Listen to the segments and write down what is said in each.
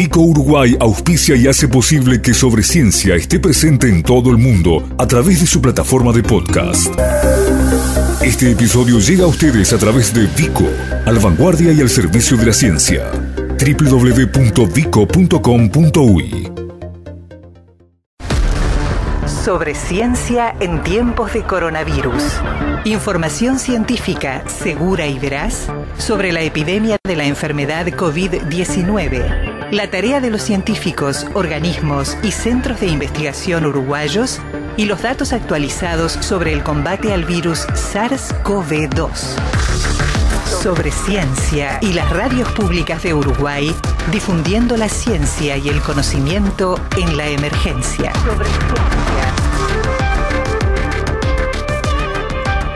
Vico Uruguay auspicia y hace posible que Sobre Ciencia esté presente en todo el mundo a través de su plataforma de podcast. Este episodio llega a ustedes a través de Vico, al vanguardia y al servicio de la ciencia. www.vico.com.uy Sobre ciencia en tiempos de coronavirus. Información científica segura y veraz sobre la epidemia de la enfermedad COVID-19. La tarea de los científicos, organismos y centros de investigación uruguayos y los datos actualizados sobre el combate al virus SARS-CoV-2. Sobre ciencia y las radios públicas de Uruguay difundiendo la ciencia y el conocimiento en la emergencia.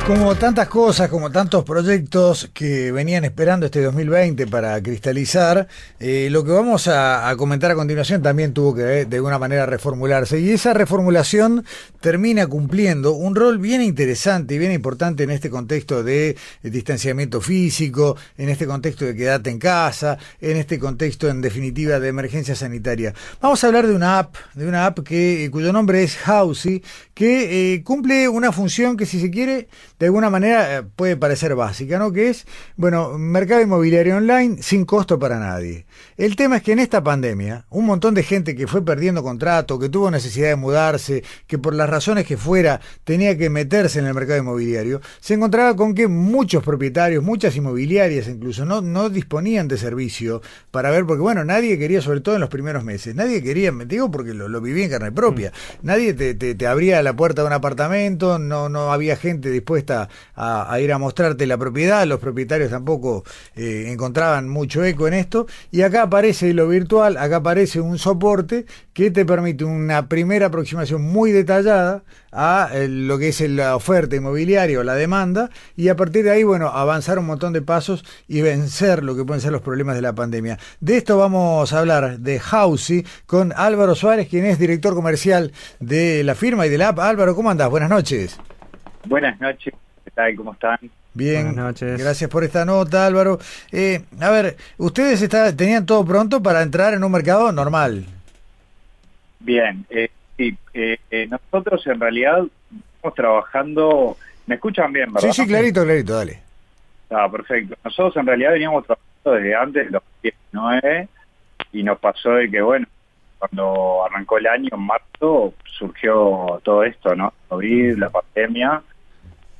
Como tantas cosas, como tantos proyectos que venían esperando este 2020 para cristalizar, eh, lo que vamos a, comentar a continuación también tuvo que de alguna manera reformularse y esa reformulación termina cumpliendo un rol bien interesante y bien importante en este contexto de distanciamiento físico, en este contexto de quedarte en casa, en este contexto en definitiva de emergencia sanitaria. Vamos a hablar de una app, de una app que cuyo nombre es Housey, que eh, cumple una función que si se quiere de alguna manera eh, puede parecer básica, ¿no? Que es, bueno, mercado inmobiliario online sin costo para nadie. El tema es que en esta pandemia, un montón de gente que fue perdiendo contrato, que tuvo necesidad de mudarse, que por las razones que fuera tenía que meterse en el mercado inmobiliario, se encontraba con que muchos propietarios, muchas inmobiliarias incluso, no, no disponían de servicio para ver, porque bueno, nadie quería, sobre todo en los primeros meses, nadie quería, me digo porque lo, lo viví en carne propia, mm. nadie te, te, te, abría la puerta de un apartamento, no, no había gente dispuesta a, ir a mostrarte la propiedad, los propietarios tampoco eh, encontraban mucho eco en esto, y acá aparece lo virtual, acá aparece un soporte que te permite una primera aproximación muy detallada a eh, lo que es la oferta inmobiliaria o la demanda y a partir de ahí, bueno, avanzar un montón de pasos y vencer lo que pueden ser los problemas de la pandemia. De esto vamos a hablar de Housey con Álvaro Suárez, quien es director comercial de la firma y de la app. Álvaro, ¿cómo andás? Buenas noches. Buenas noches, ¿qué tal? ¿Cómo están? Bien, Buenas noches. gracias por esta nota, Álvaro. Eh, a ver, ustedes está, tenían todo pronto para entrar en un mercado normal. Bien, eh, sí, eh, eh, nosotros en realidad estamos trabajando, ¿me escuchan bien, verdad? Sí, sí, clarito, clarito, dale. Ah, perfecto. Nosotros en realidad veníamos trabajando desde antes de los 19 y nos pasó de que, bueno, cuando arrancó el año, en marzo, surgió todo esto, ¿no? COVID, la pandemia,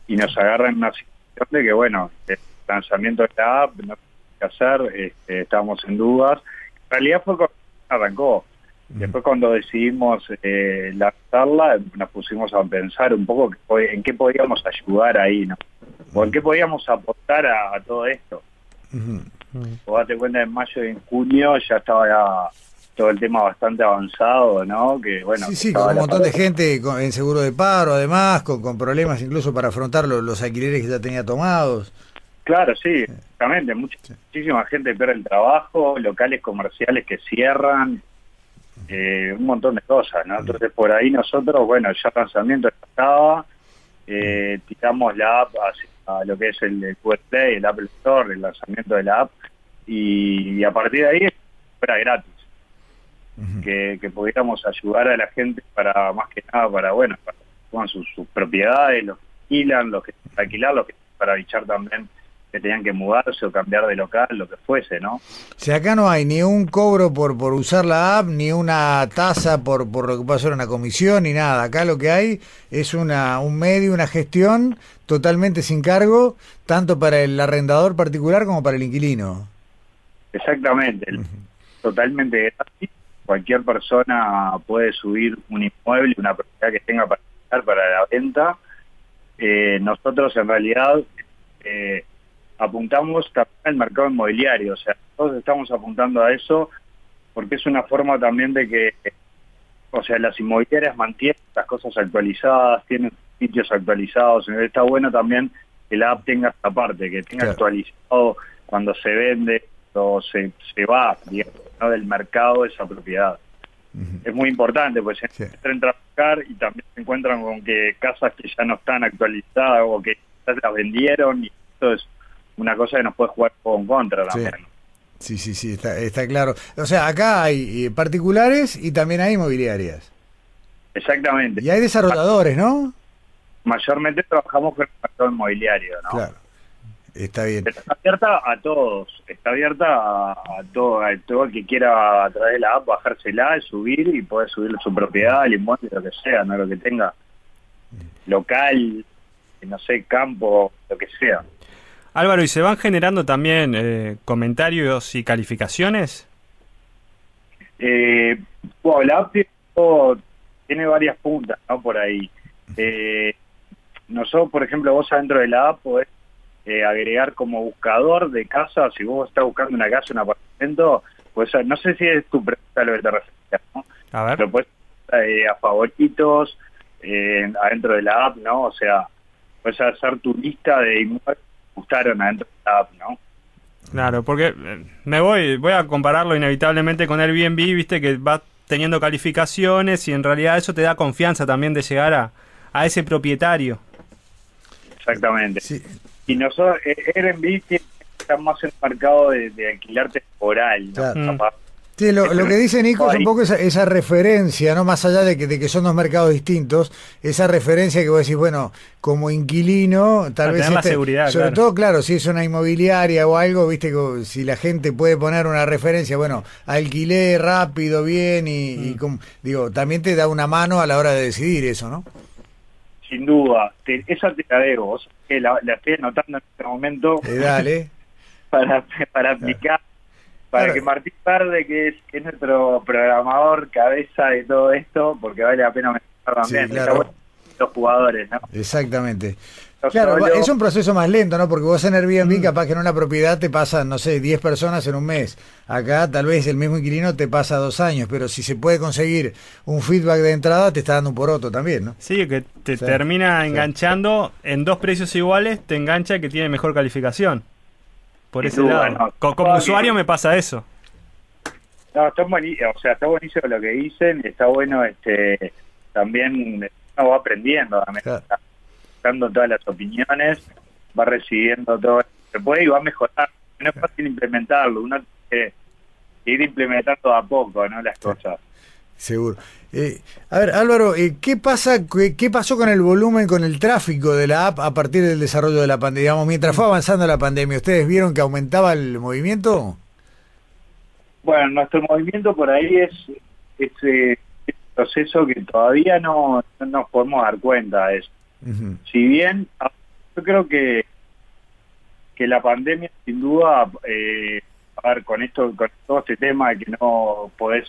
y nos agarra en una situación de que, bueno, el lanzamiento de la app, no qué hacer, este, estábamos en dudas. En realidad fue cuando arrancó. Después cuando decidimos eh, lanzarla, nos pusimos a pensar un poco en qué podíamos ayudar ahí, ¿no? O en qué podíamos aportar a, a todo esto. Uh -huh. O date cuenta, en mayo y en junio ya estaba todo el tema bastante avanzado, ¿no? Que bueno. Sí, sí, con un montón de gente con, en seguro de paro, además, con, con problemas incluso para afrontar los, los, alquileres que ya tenía tomados. Claro, sí, exactamente. Mucha, sí. Muchísima gente pierde el trabajo, locales comerciales que cierran, eh, un montón de cosas, ¿no? Entonces por ahí nosotros, bueno, ya el lanzamiento estaba, eh, tiramos la app a lo que es el, el Google Play, el Apple Store, el lanzamiento de la app, y, y a partir de ahí era gratis. Uh -huh. que, que, pudiéramos ayudar a la gente para, más que nada, para, bueno, para con sus, sus, propiedades, los que alquilan, los que alquilar, los que para avisar también que tenían que mudarse o cambiar de local, lo que fuese, ¿no? Si acá no hay ni un cobro por por usar la app, ni una tasa por, por lo que ser una comisión, ni nada. Acá lo que hay es una un medio, una gestión totalmente sin cargo, tanto para el arrendador particular como para el inquilino. Exactamente, uh -huh. totalmente gratis cualquier persona puede subir un inmueble, una propiedad que tenga para para la venta. Eh, nosotros en realidad eh, apuntamos también al mercado inmobiliario, o sea, todos estamos apuntando a eso porque es una forma también de que, o sea, las inmobiliarias mantienen las cosas actualizadas, tienen sitios actualizados, está bueno también que la app tenga esta parte, que tenga claro. actualizado cuando se vende o se, se va, digamos, ¿no? del mercado esa propiedad. Uh -huh. Es muy importante, pues se sí. entran a buscar y también se encuentran con que casas que ya no están actualizadas o que ya las vendieron y esto es una cosa que nos puede jugar en contra también. Sí. Sí, sí, sí, está, está claro. O sea, acá hay eh, particulares y también hay inmobiliarias. Exactamente. Y hay desarrolladores, ¿no? Mayormente trabajamos con el sector inmobiliario, ¿no? Claro. Está bien. Pero está abierta a todos, está abierta a, a todo, a todo el que quiera a través de la app bajársela, subir y poder subir su propiedad, el inmueble, lo que sea, no lo que tenga local, no sé, campo, lo que sea. Álvaro, ¿y se van generando también eh, comentarios y calificaciones? Eh, bueno, la app tiene varias puntas, ¿no? Por ahí. Eh, nosotros, por ejemplo, vos adentro de la app podés eh, agregar como buscador de casa, si vos estás buscando una casa, un apartamento, pues no sé si es tu pregunta lo que te refieres, ¿no? A ver. Pero puedes eh, a favoritos eh, adentro de la app, ¿no? O sea, puedes hacer tu lista de inmuebles que gustaron adentro de la app, ¿no? Claro, porque eh, me voy, voy a compararlo inevitablemente con Airbnb, viste que va teniendo calificaciones y en realidad eso te da confianza también de llegar a, a ese propietario. Exactamente. Sí. Y nosotros, eh, Airbnb está más en el mercado de, de alquilar temporal, ¿no? Claro. Mm. Sí, lo, lo que dice Nico es un poco esa, esa referencia, ¿no? Más allá de que, de que son dos mercados distintos, esa referencia que vos decís, bueno, como inquilino, tal vez. tener la este- seguridad, Sobre claro. todo, claro, si es una inmobiliaria o algo, viste, que si la gente puede poner una referencia, bueno, alquilé rápido, bien, y, Mm. y como- digo, también te da una mano a la hora de decidir eso, ¿no? Sin duda. Te- esa te la debo. O sea, que la, la estoy anotando en este momento Eh, dale. para, para aplicar. Para Claro. que Martín Verde, que es, que es nuestro programador, cabeza de todo esto, porque vale la pena mencionar también. Sí, claro. Los jugadores, ¿no? Exactamente. Claro, es un proceso más lento, ¿no? Porque vos en Mm. Airbnb capaz que en una propiedad te pasan, no sé, 10 personas en un mes. Acá tal vez el mismo inquilino te pasa dos años, pero si se puede conseguir un feedback de entrada, te está dando un poroto también, ¿no? Sí, que te Sí, termina sí. enganchando en dos precios iguales, te engancha el que tiene mejor calificación. Por ese lado. no. Co- como usuario me pasa eso. No, está buenísimo, o sea, está buenísimo lo que dicen, está bueno este también uno va aprendiendo también, Claro. Dando todas las opiniones, va recibiendo todo lo que puede y va a mejorar. No es fácil implementarlo, uno tiene que ir implementando a poco, ¿no? Las cosas. Seguro. Eh, a ver, Álvaro, eh, ¿qué pasa, qué, qué pasó con el volumen, con el tráfico de la app a partir del desarrollo de la pandemia? Digamos, mientras fue avanzando la pandemia, ¿ustedes vieron que aumentaba el movimiento? Bueno, nuestro movimiento por ahí es ese proceso que todavía no, no nos podemos dar cuenta de eso. Si bien yo creo que que la pandemia sin duda eh, a ver con esto con todo este tema de que no podés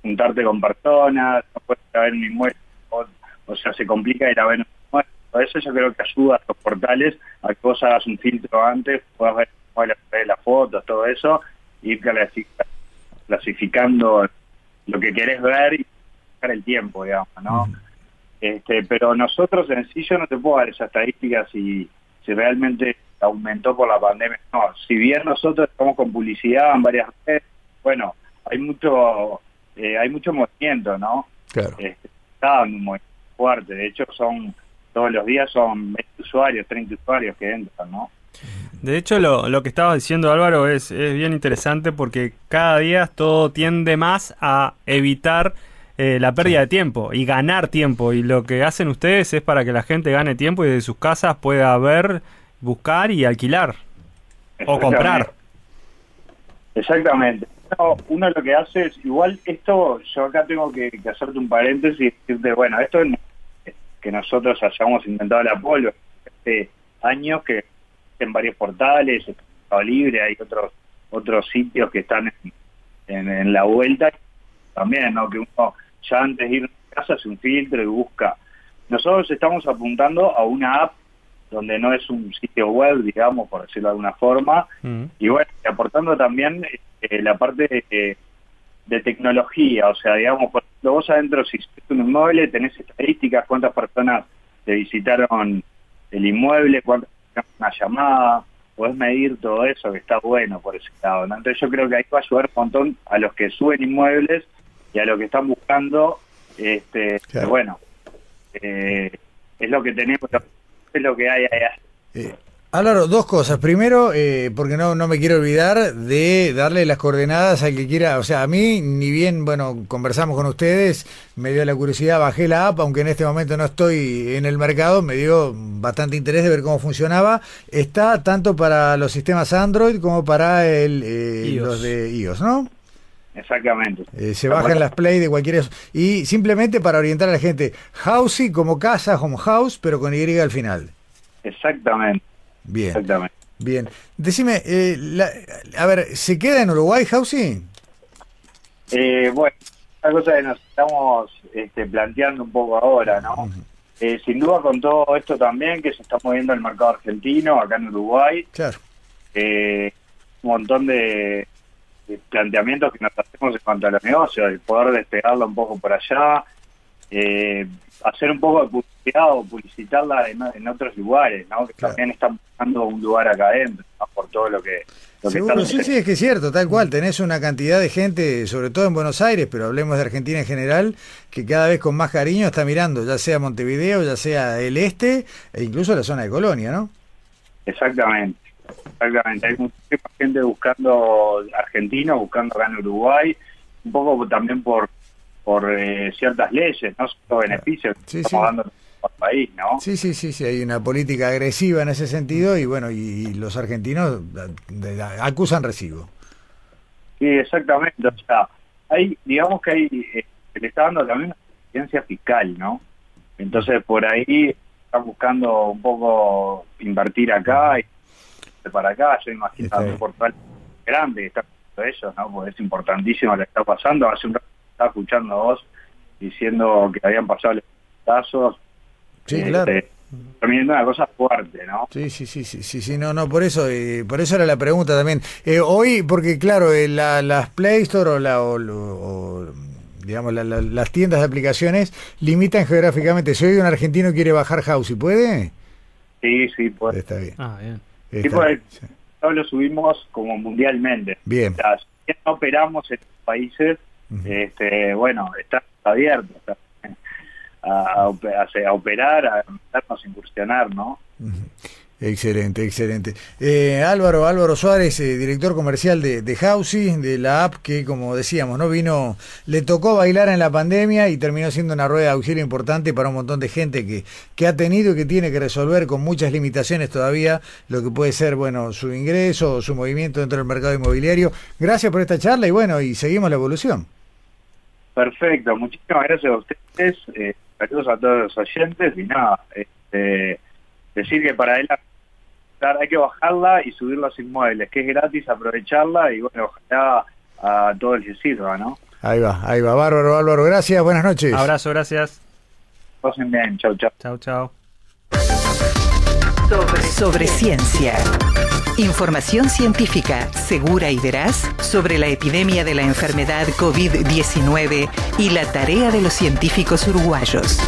juntarte con personas no puedes ir a ver un inmueble o, o sea se complica ir a ver un inmueble todo eso yo creo que ayuda a los portales a que vos hagas un filtro antes puedas ver de las fotos todo eso y ir clasi- clasificando lo que querés ver y el tiempo digamos no. Este, pero nosotros en sí yo no te puedo dar esa estadística si, si realmente aumentó por la pandemia. No, si bien nosotros estamos con publicidad en varias redes, bueno, hay mucho eh, hay mucho movimiento, ¿no? Claro. Este, está movimiento fuerte. De hecho, son todos los días son 20 usuarios, 30 usuarios que entran, ¿no? De hecho, lo, lo que estaba diciendo Álvaro es, es bien interesante porque cada día todo tiende más a evitar eh, la pérdida de tiempo y ganar tiempo. Y lo que hacen ustedes es para que la gente gane tiempo y desde sus casas pueda ver, buscar y alquilar o comprar. Exactamente. Uno, uno lo que hace es, igual esto, yo acá tengo que, que hacerte un paréntesis y decirte, bueno, esto no es que nosotros hayamos inventado la polvo, hace años que en varios portales, Libre, hay otros otros sitios que están en, en- en la vuelta, también, ¿no? Que uno ya antes de ir a casa hace un filtro y busca. Nosotros estamos apuntando a una app donde no es un sitio web, digamos, por decirlo de alguna forma, Mm. y bueno, y aportando también eh, la parte de, de tecnología, o sea, digamos, por ejemplo, vos adentro, si hiciste un inmueble, tenés estadísticas, cuántas personas te visitaron el inmueble, cuántas una llamada, podés medir todo eso, que está bueno por ese lado, ¿no? Entonces yo creo que ahí va a ayudar un montón a los que suben inmuebles y a los que están buscando, este, Claro. bueno, eh, es lo que tenemos, es lo que hay ahí. Eh, Álvaro, dos cosas. Primero, eh, porque no, no me quiero olvidar de darle las coordenadas al que quiera. O sea, a mí, ni bien, bueno, conversamos con ustedes, me dio la curiosidad, bajé la app, aunque en este momento no estoy en el mercado, me dio bastante interés de ver cómo funcionaba. Está tanto para los sistemas Android como para el, eh, los de iOS, ¿no? Exactamente. Eh, se bajan las play de cualquier... Y simplemente para orientar a la gente, Housey como casa, home house, pero con Y al final. Exactamente. Bien. Exactamente. Bien. Decime, eh, la- a ver, ¿se queda en Uruguay, Housey? Eh, bueno, una cosa que nos estamos este, planteando un poco ahora, ¿no? Eh, sin duda con todo esto también que se está moviendo el mercado argentino acá en Uruguay, Claro. eh, un montón de, de planteamientos que nos hacemos en cuanto a los negocios, el poder despegarla un poco por allá, eh, hacer un poco de publicidad o publicitarla en, en otros lugares, ¿no? Que Claro. también están buscando un lugar acá adentro, ¿no? por todo lo que... Lo que Seguro, sí, sí, es que es cierto, tal cual. Tenés una cantidad de gente, sobre todo en Buenos Aires, pero hablemos de Argentina en general, que cada vez con más cariño está mirando, ya sea Montevideo, ya sea el este, e incluso la zona de Colonia, ¿no? Exactamente, exactamente. Hay muchísima gente buscando argentinos, buscando acá en Uruguay, un poco también por por eh, ciertas leyes, no solo beneficios que Sí, estamos sí. dando al país, ¿no? Sí, sí, sí, sí, hay una política agresiva en ese sentido y bueno, y, y los argentinos acusan recibo. Sí, exactamente. O sea, hay, digamos que hay, eh, se le está dando también una eficiencia fiscal, ¿no? Entonces por ahí están buscando un poco invertir acá y para acá. Yo imagino también bien. por tal grande que está haciendo ellos, ¿no? Porque es importantísimo lo que está pasando. Hace un rato estaba escuchando a vos diciendo que habían pasado los casos. Sí, Este, claro. También una cosa fuerte, ¿no? Sí, sí, sí, sí, sí, sí, no, no, por eso, eh, por eso era la pregunta también. Eh, hoy, porque claro, eh, la- las Play Store o, la, o, digamos, la- la- las tiendas de aplicaciones limitan geográficamente. Si hoy un argentino quiere bajar House, ¿y puede? Sí, sí, pues. Está bien. Ah, bien. Sí, pues, sí. lo subimos como mundialmente. Bien. O sea, si no operamos en países, este, bueno, está abierto a, a ope- a- a operar, a a incursionar, ¿no? Ujú. Excelente, excelente. Eh, Álvaro, Álvaro Suárez, eh, director comercial de, de Housey, de la app que, como decíamos, no vino, le tocó bailar en la pandemia y terminó siendo una rueda de auxilio importante para un montón de gente que, que ha tenido y que tiene que resolver con muchas limitaciones todavía lo que puede ser, bueno, su ingreso su movimiento dentro del mercado inmobiliario. Gracias por esta charla y bueno, y seguimos la evolución. Perfecto, muchísimas gracias a ustedes, eh, saludos a todos los oyentes y nada, este, decir que para hay que bajarla y subir los inmuebles, que es gratis, aprovecharla y bueno, ojalá a todos les sirva, ¿no? Ahí va, ahí va. Bárbaro, Álvaro, gracias, buenas noches. Abrazo, gracias. Pasen bien, chau, chau. Chao, chao. Sobre, sobre ciencia. Información científica segura y veraz sobre la epidemia de la enfermedad COVID-19 y la tarea de los científicos uruguayos.